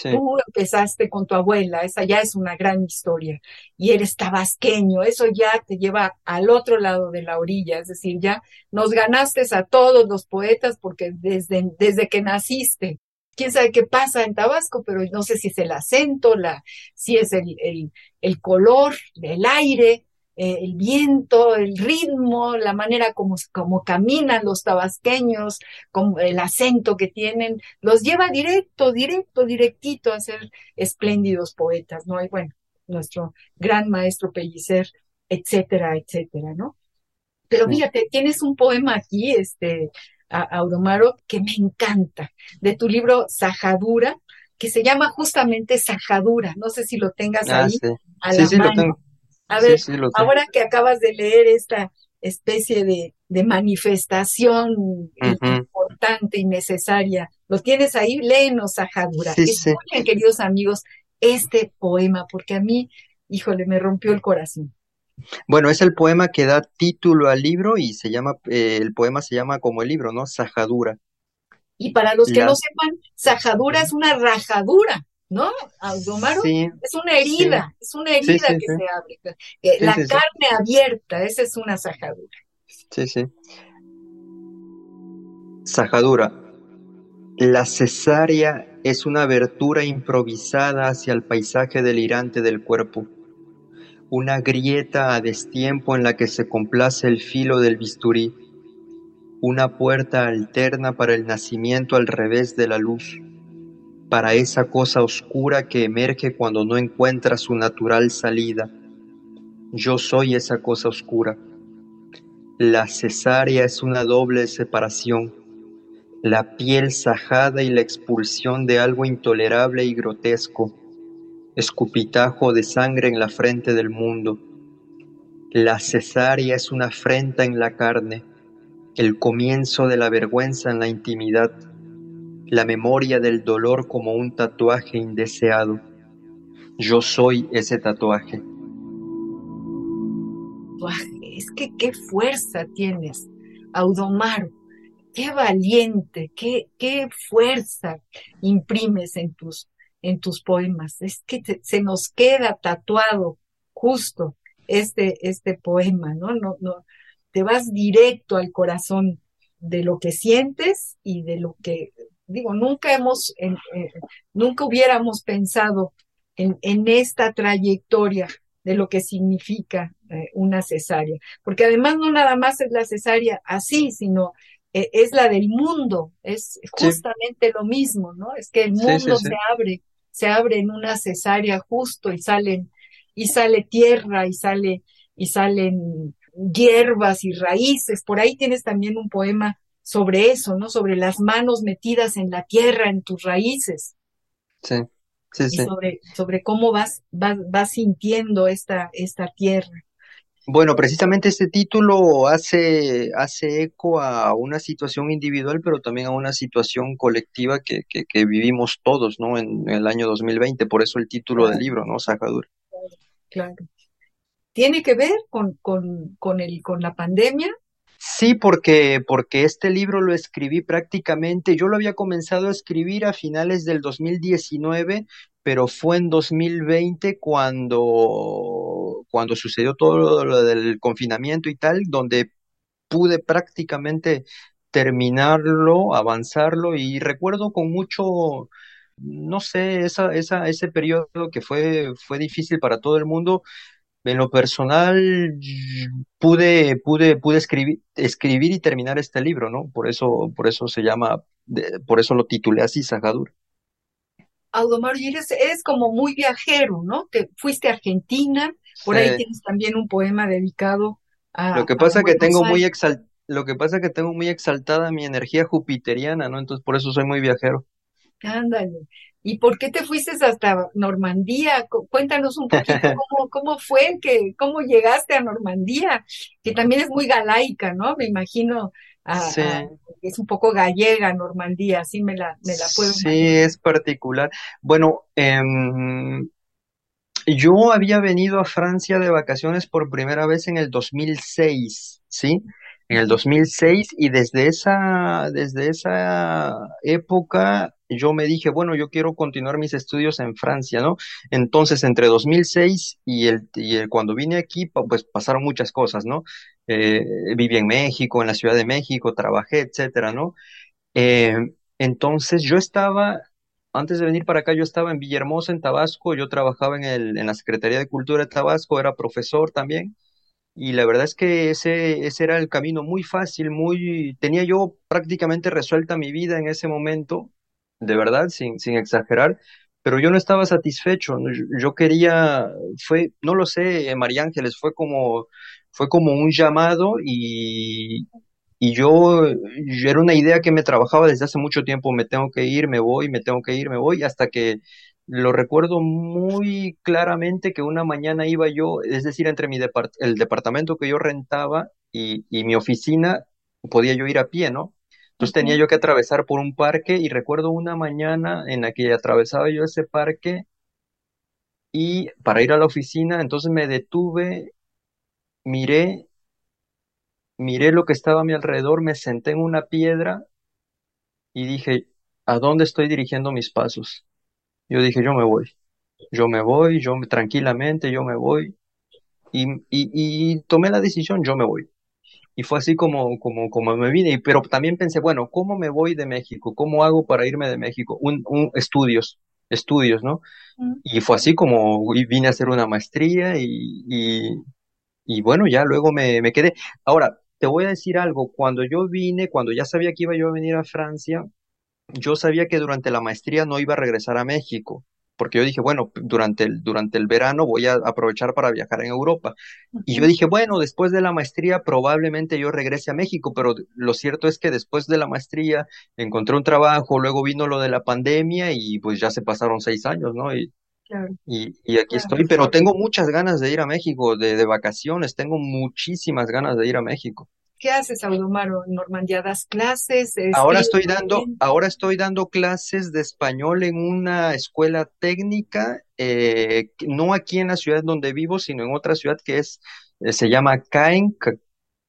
Tú empezaste con tu abuela, esa ya es una gran historia, y eres tabasqueño, eso ya te lleva al otro lado de la orilla, es decir, ya nos ganaste a todos los poetas porque desde, desde que naciste, quién sabe qué pasa en Tabasco, pero no sé si es el acento, la, si es el, el, el color, el aire, eh, el viento, el ritmo, la manera como, como caminan los tabasqueños, como el acento que tienen, los lleva directo, directo, directito a ser espléndidos poetas, ¿no? Y bueno, nuestro gran maestro Pellicer, etcétera, etcétera, ¿no? Pero fíjate, tienes un poema aquí, este, Audomaro, que me encanta, de tu libro Sajadura, que se llama justamente Sajadura. No sé si lo tengas ah, ahí a la mano. A ver, ahora que acabas de leer esta especie de, manifestación importante y necesaria, ¿lo tienes ahí? Léenos, Sajadura. Sí, Escuchen, queridos amigos, este poema, porque a mí, híjole, me rompió el corazón. Bueno, es el poema que da título al libro y se llama, eh, el poema se llama como el libro, ¿no? Sajadura. Y para los que no sepan, sajadura es una rajadura. ¿No? Audomaro es una herida, es una herida que se abre. Eh, la carne abierta, esa es una sajadura. Sí, sí. Sajadura. La cesárea es una abertura improvisada hacia el paisaje delirante del cuerpo, una grieta a destiempo en la que se complace el filo del bisturí, una puerta alterna para el nacimiento al revés de la luz para esa cosa oscura que emerge cuando no encuentra su natural salida. Yo soy esa cosa oscura. La cesárea es una doble separación, la piel sajada y la expulsión de algo intolerable y grotesco, escupitajo de sangre en la frente del mundo. La cesárea es una afrenta en la carne, el comienzo de la vergüenza en la intimidad la memoria del dolor como un tatuaje indeseado. Yo soy ese tatuaje. Es que qué fuerza tienes, Audomaro. Qué valiente, qué, qué fuerza imprimes en tus, en tus poemas. Es que se nos queda tatuado justo este, este poema, ¿no? No, no, te vas directo al corazón de lo que sientes y de lo que digo, nunca hemos, eh, nunca hubiéramos pensado en, en, esta trayectoria de lo que significa eh, una cesárea, porque además no nada más es la cesárea así, sino eh, es la del mundo, es justamente lo mismo, ¿no? Es que el mundo se abre, se abre en una cesárea justo y salen, y sale tierra y sale, y salen hierbas y raíces. Por ahí tienes también un poema sobre eso, ¿no? Sobre las manos metidas en la tierra, en tus raíces. Sí, sí, sí. sobre, sobre cómo vas, vas, sintiendo esta, esta tierra. Bueno, precisamente este título hace, hace eco a una situación individual, pero también a una situación colectiva que, que, vivimos todos, ¿no? En, el año 2020, por eso el título del libro, ¿no? Sajadura. Claro. ¿Tiene que ver con, con, con, el, con la pandemia? Sí, porque, porque este libro lo escribí prácticamente, yo lo había comenzado a escribir a finales del 2019, pero fue en 2020 cuando, cuando sucedió todo lo del confinamiento y tal, donde pude prácticamente terminarlo, avanzarlo y recuerdo con mucho, no sé, esa, esa, ese periodo que fue, fue difícil para todo el mundo, En lo personal, pude, pude, pude escribir, escribir y terminar este libro, ¿no? Por eso, por eso se llama, por eso lo titulé así, Sajadur. Audomar, eres, eres como muy viajero, ¿no? Te fuiste a Argentina, por ahí tienes también un poema dedicado a. Lo que pasa que tengo muy lo que pasa que tengo muy exaltada mi energía jupiteriana, ¿no? Entonces por eso soy muy viajero. Ándale. ¿Y por qué te fuiste hasta Normandía? Cuéntanos un poquito cómo, cómo fue que, cómo llegaste a Normandía, que también es muy galaica, ¿no? Me imagino sí. es un poco gallega Normandía, así me la, me la puedo Sí, es particular. Bueno, em, yo había venido a Francia de vacaciones por primera vez en el 2006, ¿sí? En el 2006 y desde esa, desde esa época yo me dije, bueno, yo quiero continuar mis estudios en Francia, ¿no? Entonces, entre 2006 y el, y el cuando vine aquí, pues pasaron muchas cosas, ¿no? Eh, viví en México, en la Ciudad de México, trabajé, etcétera, ¿no? Eh, entonces, yo estaba, antes de venir para acá, yo estaba en Villahermosa, en Tabasco, yo trabajaba en, el, en la Secretaría de Cultura de Tabasco, era profesor también. Y la verdad es que ese, ese era el camino muy fácil, muy, tenía yo prácticamente resuelta mi vida en ese momento de verdad, sin, sin exagerar, pero yo no estaba satisfecho, yo, quería, fue, no lo sé, María Ángeles, fue como, fue como un llamado y, y yo, era una idea que me trabajaba desde hace mucho tiempo, me tengo que ir, me voy, me tengo que ir, me voy, hasta que lo recuerdo muy claramente que una mañana iba yo, es decir, entre mi el departamento que yo rentaba y, y mi oficina, podía yo ir a pie, ¿no? Entonces tenía yo que atravesar por un parque y recuerdo una mañana en la que atravesaba yo ese parque y para ir a la oficina, entonces me detuve, miré, miré lo que estaba a mi alrededor, me senté en una piedra y dije, ¿a dónde estoy dirigiendo mis pasos? Yo dije, yo me voy, yo me voy, yo tranquilamente, yo me voy. Y, y, y tomé la decisión, yo me voy y fue así como, como, como me vine, pero también pensé, bueno, ¿cómo me voy de México? ¿Cómo hago para irme de México? Un, un estudios, estudios, ¿no? Y fue así como vine a hacer una maestría y, y, y bueno, ya luego me, me quedé. Ahora, te voy a decir algo, cuando yo vine, cuando ya sabía que iba yo a venir a Francia, yo sabía que durante la maestría no iba a regresar a México porque yo dije, bueno, durante el, durante el verano voy a aprovechar para viajar en Europa. Y yo dije, bueno, después de la maestría probablemente yo regrese a México, pero lo cierto es que después de la maestría encontré un trabajo, luego vino lo de la pandemia y pues ya se pasaron seis años, ¿no? Y, y, aquí estoy, pero tengo muchas ganas de ir a México, de, de vacaciones, tengo muchísimas ganas de ir a México. ¿Qué haces, Audomaro? ¿En Normandía das clases? Ahora estoy dando, ahora estoy dando clases de español en una escuela técnica, eh, no aquí en la ciudad donde vivo, sino en otra ciudad que es, eh, se llama Caen,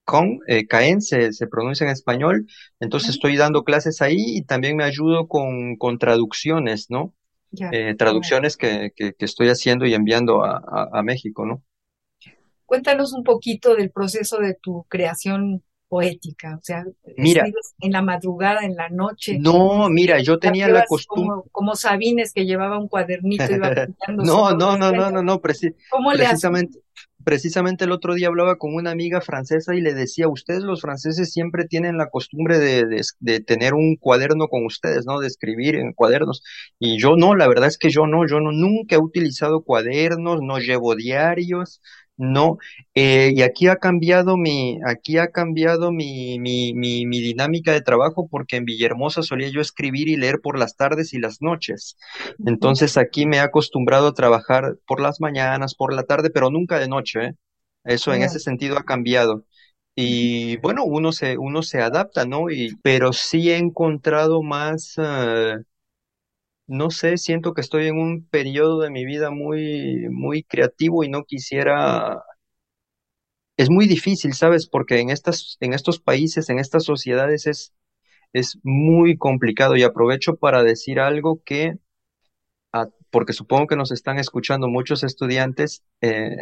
con, eh, Caen se, se, pronuncia en español, entonces estoy dando clases ahí y también me ayudo con, con traducciones, ¿no? traducciones que, que, estoy haciendo y enviando a, a México, ¿no? Cuéntanos un poquito del proceso de tu creación poética, o sea, mira, en la madrugada, en la noche. No, mira, yo tenía la costumbre. Como, Sabines que llevaba un cuadernito y iba No, no, no, no, no, no, precisamente. Precisamente el otro día hablaba con una amiga francesa y le decía, ustedes los franceses siempre tienen la costumbre de, de, de, tener un cuaderno con ustedes, ¿no? De escribir en cuadernos. Y yo no, la verdad es que yo no, yo no, nunca he utilizado cuadernos, no llevo diarios, no, eh, y aquí ha cambiado mi, aquí ha cambiado mi, mi, mi, mi, dinámica de trabajo porque en Villahermosa solía yo escribir y leer por las tardes y las noches. Entonces aquí me he acostumbrado a trabajar por las mañanas, por la tarde, pero nunca de noche. ¿eh? Eso en ese sentido ha cambiado. Y bueno, uno se, uno se adapta, ¿no? Y, pero sí he encontrado más, eh, no sé, siento que estoy en un periodo de mi vida muy, muy creativo y no quisiera... Es muy difícil, ¿sabes? Porque en estas, en estos países, en estas sociedades es, es muy complicado y aprovecho para decir algo que, porque supongo que nos están escuchando muchos estudiantes, eh,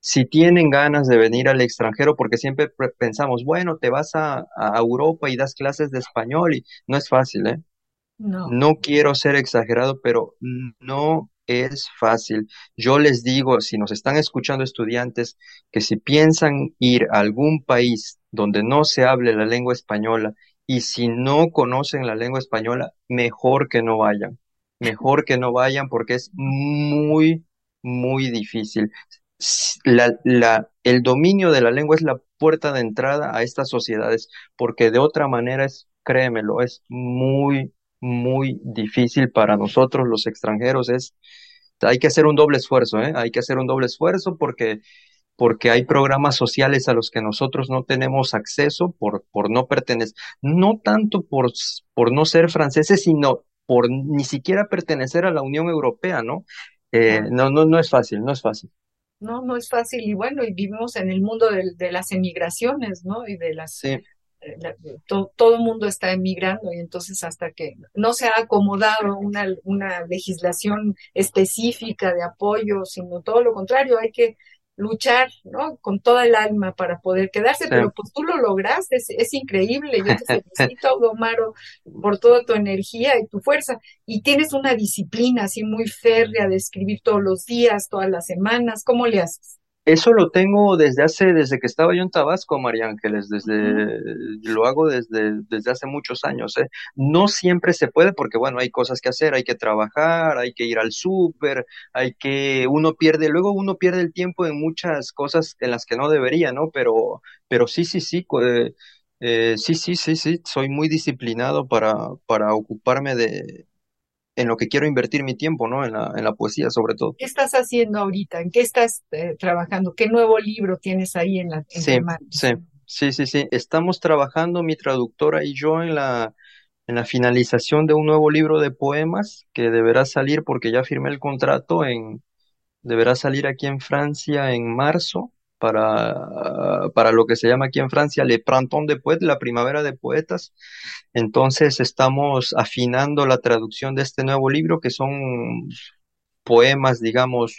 si tienen ganas de venir al extranjero, porque siempre pensamos, bueno, te vas a, a Europa y das clases de español y no es fácil, ¿eh? No. quiero ser exagerado, pero no, es fácil. Yo les digo, si nos están escuchando estudiantes, que si piensan ir a algún país donde no se hable la lengua española y si no conocen la lengua española, mejor que no vayan. Mejor que no vayan porque es muy, muy difícil. La, la, el dominio de la lengua es la puerta de entrada a estas sociedades, porque de otra manera es, créemelo, es muy, muy difícil para nosotros los extranjeros. Es, hay que hacer un doble esfuerzo, ¿eh? Hay que hacer un doble esfuerzo porque, porque hay programas sociales a los que nosotros no tenemos acceso por, por no pertenecer, no tanto por, por no ser franceses, sino por ni siquiera pertenecer a la Unión Europea, ¿no? Eh, no, no, no es fácil, no es fácil. No, no es fácil. Y bueno, y vivimos en el mundo de, de las emigraciones, ¿no? Y de las Sí. Todo el mundo está emigrando y entonces hasta que no se ha acomodado una, una legislación específica de apoyo, sino todo lo contrario, hay que luchar, ¿no? Con toda el alma para poder quedarse, Sí. pero pues tú lo lograste, es, es increíble, yo te felicito, por toda tu energía y tu fuerza, y tienes una disciplina así muy férrea de escribir todos los días, todas las semanas, ¿cómo le haces? Eso lo tengo desde hace, desde que estaba yo en Tabasco, María Ángeles, desde, lo hago desde, desde hace muchos años, ¿eh? No siempre se puede porque, bueno, hay cosas que hacer, hay que trabajar, hay que ir al súper, hay que, uno pierde, luego uno pierde el tiempo en muchas cosas en las que no debería, ¿no? Pero, pero sí, sí, sí, eh, eh, sí, sí, sí, sí, soy muy disciplinado para, para ocuparme de, en lo que quiero invertir mi tiempo, ¿no? En la, en la poesía, sobre todo. ¿Qué estás haciendo ahorita? ¿En qué estás eh, trabajando? ¿Qué nuevo libro tienes ahí en la en Sí, tus manos? sí, sí, sí, sí. Estamos trabajando, mi traductora y yo, en la, en la finalización de un nuevo libro de poemas que deberá salir porque ya firmé el contrato en, deberá salir aquí en Francia en marzo para, para lo que se llama aquí en Francia Le Printemps de Poètes, la primavera de poetas. Entonces estamos afinando la traducción de este nuevo libro que son poemas, digamos,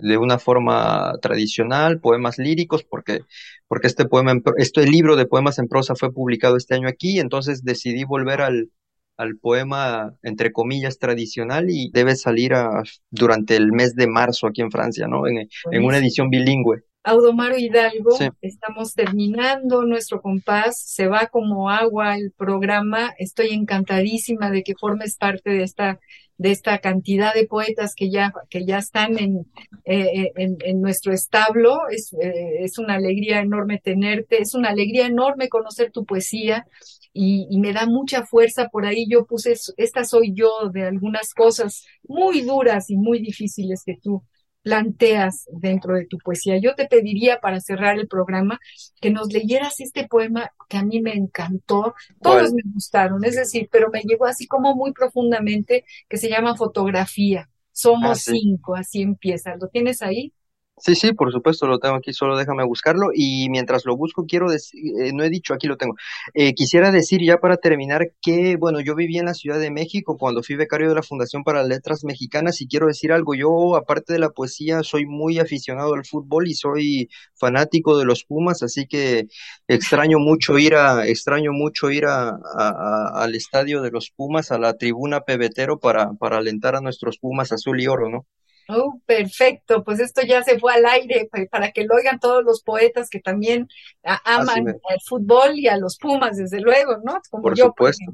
de una forma tradicional, poemas líricos, porque, porque este poema, este libro de poemas en prosa fue publicado este año aquí, entonces decidí volver al, al poema, entre comillas, tradicional y debe salir a- durante el mes de marzo aquí en Francia, ¿no? En, en una edición bilingüe. Audomaro Hidalgo, Sí. estamos terminando nuestro compás, se va como agua el programa, estoy encantadísima de que formes parte de esta, de esta cantidad de poetas que ya, que ya están en, eh, en, en nuestro establo, es, eh, es una alegría enorme tenerte, es una alegría enorme conocer tu poesía y, y me da mucha fuerza por ahí, yo puse, esta soy yo de algunas cosas muy duras y muy difíciles que tú planteas dentro de tu poesía. Yo te pediría para cerrar el programa que nos leyeras este poema que a mí me encantó, todos ¿Cuál? me gustaron, es decir, pero me llegó así como muy profundamente, que se llama Fotografía. Somos Ah, sí. cinco, así empieza. ¿Lo tienes ahí? Sí, sí, por supuesto, lo tengo aquí, solo déjame buscarlo y mientras lo busco quiero decir, eh, no he dicho, aquí lo tengo. Eh, quisiera decir ya para terminar que, bueno, yo viví en la Ciudad de México cuando fui becario de la Fundación para Letras Mexicanas y quiero decir algo, yo aparte de la poesía soy muy aficionado al fútbol y soy fanático de los Pumas, así que extraño mucho ir a, extraño mucho ir a- a- al estadio de los Pumas, a la tribuna pebetero para, para alentar a nuestros Pumas azul y oro, ¿no? Oh, perfecto, pues esto ya se fue al aire pa- para que lo oigan todos los poetas que también a- Así aman me- el fútbol y a los Pumas, desde luego, ¿no? Como Por yo, supuesto.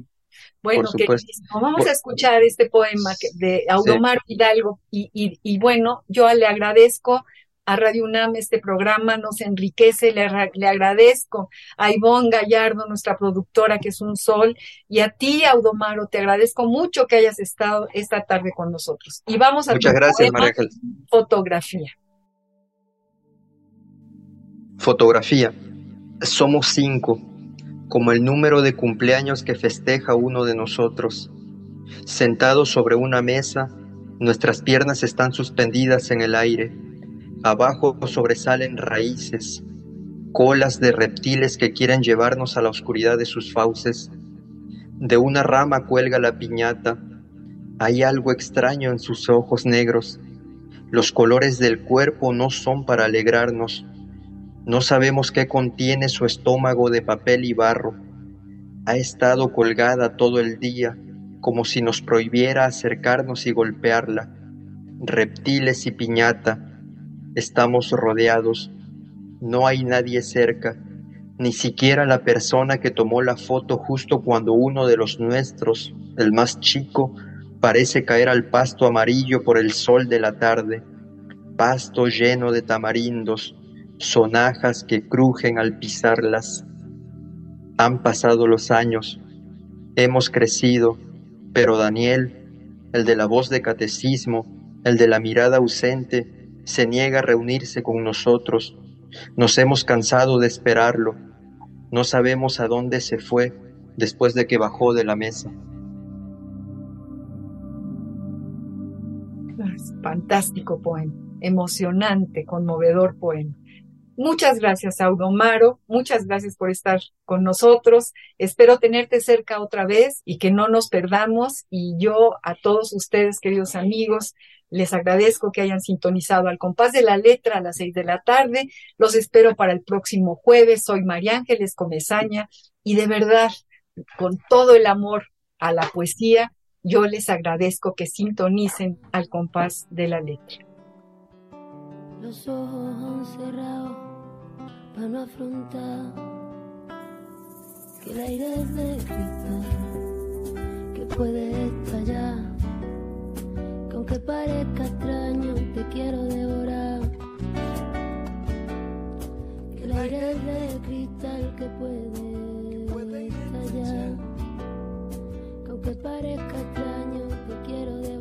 Bueno, queridísimo, vamos a escuchar este poema que- de Audomar Hidalgo y, y, y bueno, yo le agradezco a Radio UNAM este programa, nos enriquece, le, le agradezco a Ivonne Gallardo, nuestra productora, que es un sol, y a ti, Audomaro, te agradezco mucho que hayas estado esta tarde con nosotros. Y vamos a Muchas tu gracias, poema, María Ángeles. Fotografía. Fotografía. Somos cinco, como el número de cumpleaños que festeja uno de nosotros. Sentados sobre una mesa, nuestras piernas están suspendidas en el aire. Abajo sobresalen raíces, colas de reptiles que quieren llevarnos a la oscuridad de sus fauces. De una rama cuelga la piñata. Hay algo extraño en sus ojos negros. Los colores del cuerpo no son para alegrarnos. No sabemos qué contiene su estómago de papel y barro. Ha estado colgada todo el día, como si nos prohibiera acercarnos y golpearla. reptiles y piñata. Estamos rodeados, no hay nadie cerca, ni siquiera la persona que tomó la foto justo cuando uno de los nuestros, el más chico, parece caer al pasto amarillo por el sol de la tarde, pasto lleno de tamarindos, sonajas que crujen al pisarlas. Han pasado los años, hemos crecido, pero Daniel, el de la voz de catecismo, el de la mirada ausente, se niega a reunirse con nosotros. Nos hemos cansado de esperarlo. No sabemos a dónde se fue después de que bajó de la mesa. Fantástico poema, emocionante, conmovedor poema. Muchas gracias, Audomaro. Muchas gracias por estar con nosotros. Espero tenerte cerca otra vez y que no nos perdamos. Y yo a todos ustedes, queridos amigos, les agradezco que hayan sintonizado al compás de la letra a las seis de la tarde. Los espero para el próximo jueves. Soy María Ángeles Comezaña y de verdad, con todo el amor a la poesía, yo les agradezco que sintonicen al compás de la letra. Los ojos para no afrontar que el aire es de cristal que puede estallar aunque parezca extraño te quiero devorar. Que el aire es de cristal que puede estallar. que aunque parezca extraño te quiero devorar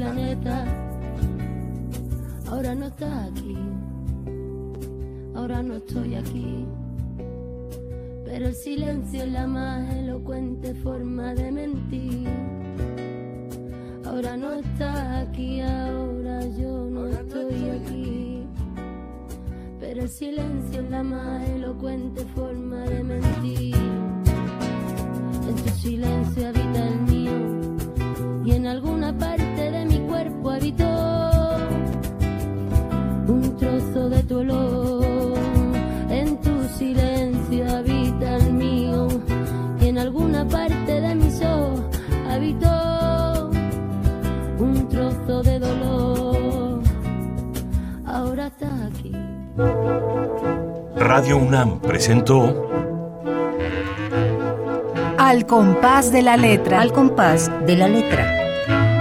planeta. Ahora no está aquí, ahora no estoy aquí. Pero el silencio es la más elocuente forma de mentir. Ahora no está aquí, ahora yo no estoy aquí. Pero el silencio es la más elocuente forma de mentir. En tu silencio habita el mío y en alguna mi habitó un trozo de tu olor. En tu silencio habita el mío y en alguna parte de mis ojos habitó un trozo de dolor. Ahora estás aquí. Radio UNAM presentó Al compás de la letra. Al compás de la letra.